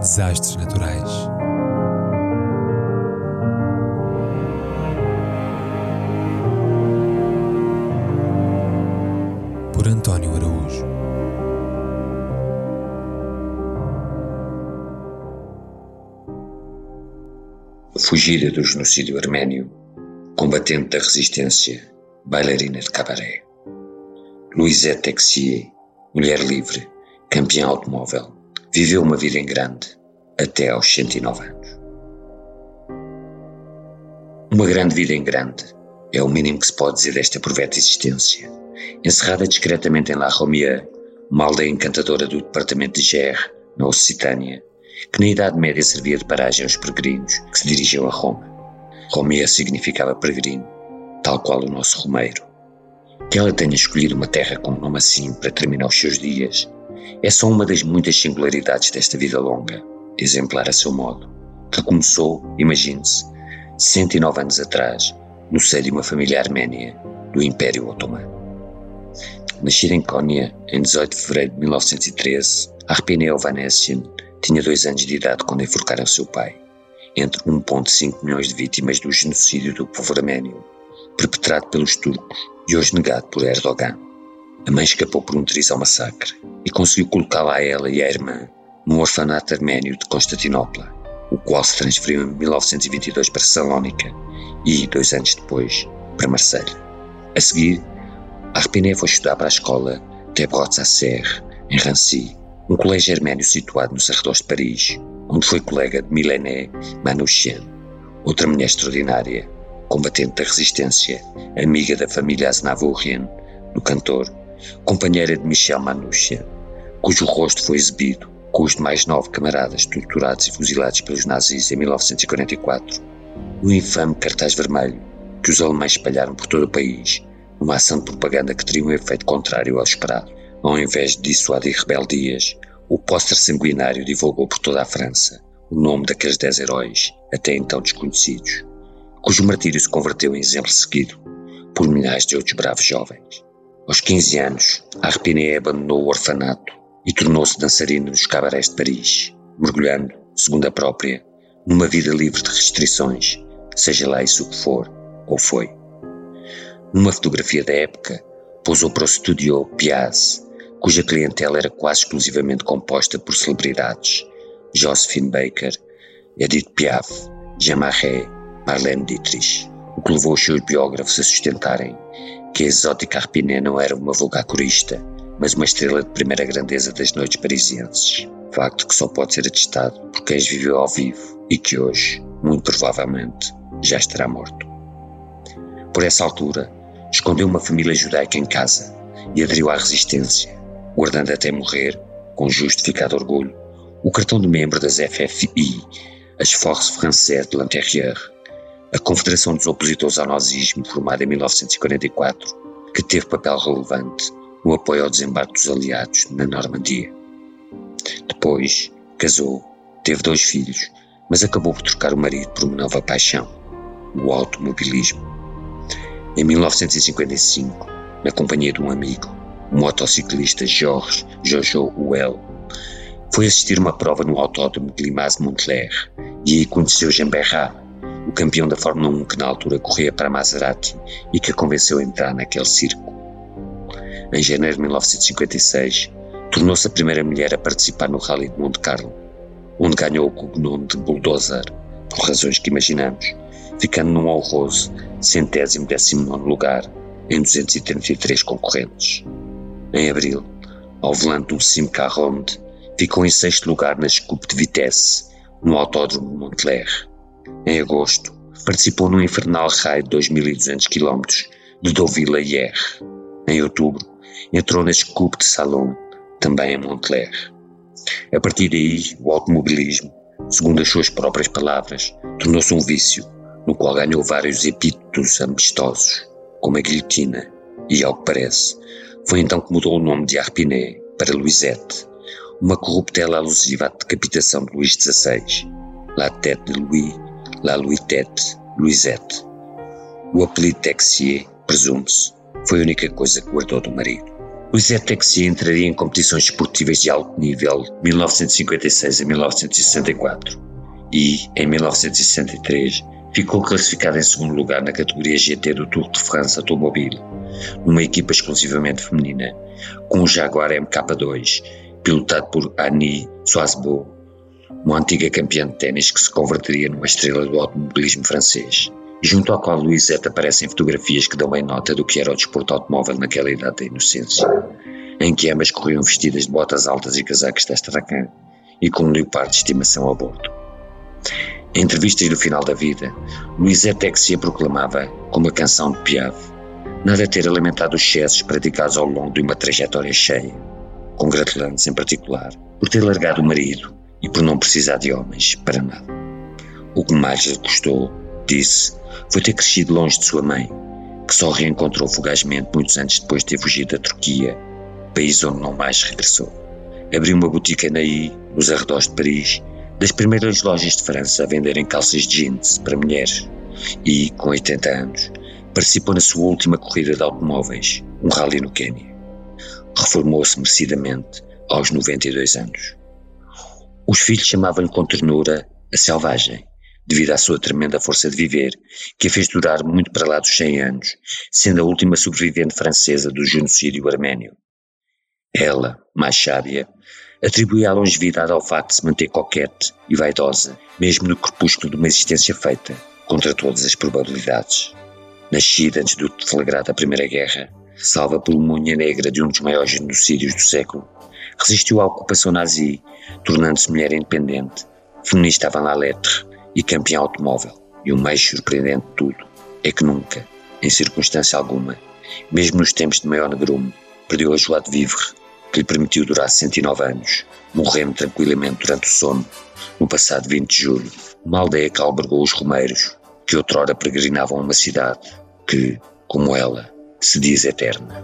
Desastres naturais. Por António Araújo. Fugida do genocídio arménio, combatente da resistência, bailarina de cabaré. Louisette Texier, mulher livre, campeã automóvel, viveu uma vida em grande até aos 109 anos. Uma grande vida em grande é o mínimo que se pode dizer desta proveta existência. Encerrada discretamente em La Romière, uma aldeia encantadora do departamento de Gers, na Occitânia, que na Idade Média servia de paragem aos peregrinos que se dirigiam a Roma. Romière significava peregrino, tal qual o nosso Romeiro. Que ela tenha escolhido uma terra com um nome assim para terminar os seus dias é só uma das muitas singularidades desta vida longa, exemplar a seu modo, que começou, imagine-se, 109 anos atrás, no seio de uma família arménia do Império Otomano. Nascida em Konya em 18 de fevereiro de 1913, Arpine Ovanessian tinha dois anos de idade quando enforcaram seu pai, entre 1,5 milhões de vítimas do genocídio do povo arménio, perpetrado pelos turcos e hoje negado por Erdogan. A mãe escapou por um triz ao massacre e conseguiu colocá-la a ela e à irmã num orfanato arménio de Constantinopla, o qual se transferiu em 1922 para Salónica e, dois anos depois, para Marselha. A seguir, Arpiné foi estudar para a escola Tebrotz Serre, em Rancy, um colégio arménio situado nos arredores de Paris, onde foi colega de Milene Manouchian, outra mulher extraordinária, combatente da resistência, amiga da família Aznavourian, do cantor, companheira de Michel Manouchian, cujo rosto foi exibido com os demais nove camaradas torturados e fuzilados pelos nazis em 1944, no infame cartaz vermelho que os alemães espalharam por todo o país, numa ação de propaganda que teria um efeito contrário ao esperado. Ao invés de dissuadir rebeldias, o póster sanguinário divulgou por toda a França o nome daqueles dez heróis, até então desconhecidos, cujo martírio se converteu em exemplo seguido por milhares de outros bravos jovens. Aos 15 anos, Arpiné abandonou o orfanato e tornou-se dançarino nos cabarés de Paris, mergulhando, segundo a própria, numa vida livre de restrições, seja lá isso que for, ou foi. Numa fotografia da época, pousou para o estúdio Piaz, cuja clientela era quase exclusivamente composta por celebridades, Josephine Baker, Edith Piaf, Jean Marais, Marlene Dietrich, o que levou os seus biógrafos a sustentarem que a exótica Arpiné não era uma vulgar corista, mas uma estrela de primeira grandeza das noites parisienses. Facto que só pode ser atestado por quem viveu ao vivo e que hoje, muito provavelmente, já estará morto. Por essa altura, escondeu uma família judaica em casa e aderiu à resistência, guardando até morrer, com justificado orgulho, o cartão de membro das FFI, as Forces Françaises de l'Intérieur, a Confederação dos Opositores ao Nazismo, formada em 1944, que teve papel relevante no apoio ao desembarque dos aliados na Normandia. Depois, casou, teve dois filhos, mas acabou por trocar o marido por uma nova paixão, o automobilismo. Em 1955, na companhia de um amigo, o motociclista Georges Jojo Huel, foi assistir uma prova no autódromo de Limaze-Montclair e aí conheceu Jean Berrat, o campeão da Fórmula 1 que na altura corria para Maserati e que a convenceu a entrar naquele circo. Em janeiro de 1956, tornou-se a primeira mulher a participar no Rally de Monte Carlo, onde ganhou o cognome de Bulldozer, por razões que imaginamos, ficando num honroso centésimo décimo nono lugar em 233 concorrentes. Em abril, ao volante do Simca Ronde, ficou em sexto lugar na Coupe de Vitesse, no Autódromo de Montclair. Em agosto, participou no infernal raio de 2.200 km de Deauville a Hier. Em outubro, entrou na Coupe de Salon, também em Montclair. A partir daí, o automobilismo, segundo as suas próprias palavras, tornou-se um vício, no qual ganhou vários epítetos amistosos, como a guilhotina, e, ao que parece, foi então que mudou o nome de Arpiné para Louisette, uma corruptela alusiva à decapitação de Luís XVI, La Tête de Louis, La Louis-Tête, Louisette. O apelido Texier, presume-se, foi a única coisa que guardou do marido. Luizette Texier entraria em competições esportivas de alto nível de 1956 a 1964 e, em 1963, ficou classificada em segundo lugar na categoria GT do Tour de France Automobile, numa equipa exclusivamente feminina, com o Jaguar MK2, pilotado por Annie Soisbeau, uma antiga campeã de ténis que se converteria numa estrela do automobilismo francês, junto ao qual Luizette aparecem fotografias que dão bem nota do que era o desporto automóvel naquela idade da inocência, em que ambas corriam vestidas de botas altas e casacos de astracan e com um leopardo de estimação a bordo. Em entrevistas do final da vida, Luizette Texier proclamava, como a canção de Piaf, nada ter alimentado os excessos praticados ao longo de uma trajetória cheia, congratulando-se em particular por ter largado o marido e por não precisar de homens para nada. O que mais lhe custou, disse, foi ter crescido longe de sua mãe, que só reencontrou fugazmente muitos anos depois de ter fugido da Turquia, país onde não mais regressou. Abriu uma boutique na I, nos arredores de Paris, das primeiras lojas de França a venderem calças jeans para mulheres, e, com 80 anos, participou na sua última corrida de automóveis, um rally no Quênia. Reformou-se merecidamente aos 92 anos. Os filhos chamavam-lhe com ternura a selvagem, devido à sua tremenda força de viver, que a fez durar muito para lá dos 100 anos, sendo a última sobrevivente francesa do genocídio arménio. Ela, mais sábia, atribuía a longevidade ao facto de se manter coquete e vaidosa, mesmo no crepúsculo de uma existência feita, contra todas as probabilidades. Nascida antes do deflagrar da Primeira Guerra, salva por uma unha negra de um dos maiores genocídios do século, resistiu à ocupação nazi, tornando-se mulher independente, feminista avant la lettre e campeã automóvel. E o mais surpreendente de tudo é que nunca, em circunstância alguma, mesmo nos tempos de maior negrume, perdeu a joie de vivre, que lhe permitiu durar 109 anos, morrendo tranquilamente durante o sono, no passado 20 de julho, uma aldeia que albergou os romeiros, que outrora peregrinavam uma cidade que, como ela, se diz eterna.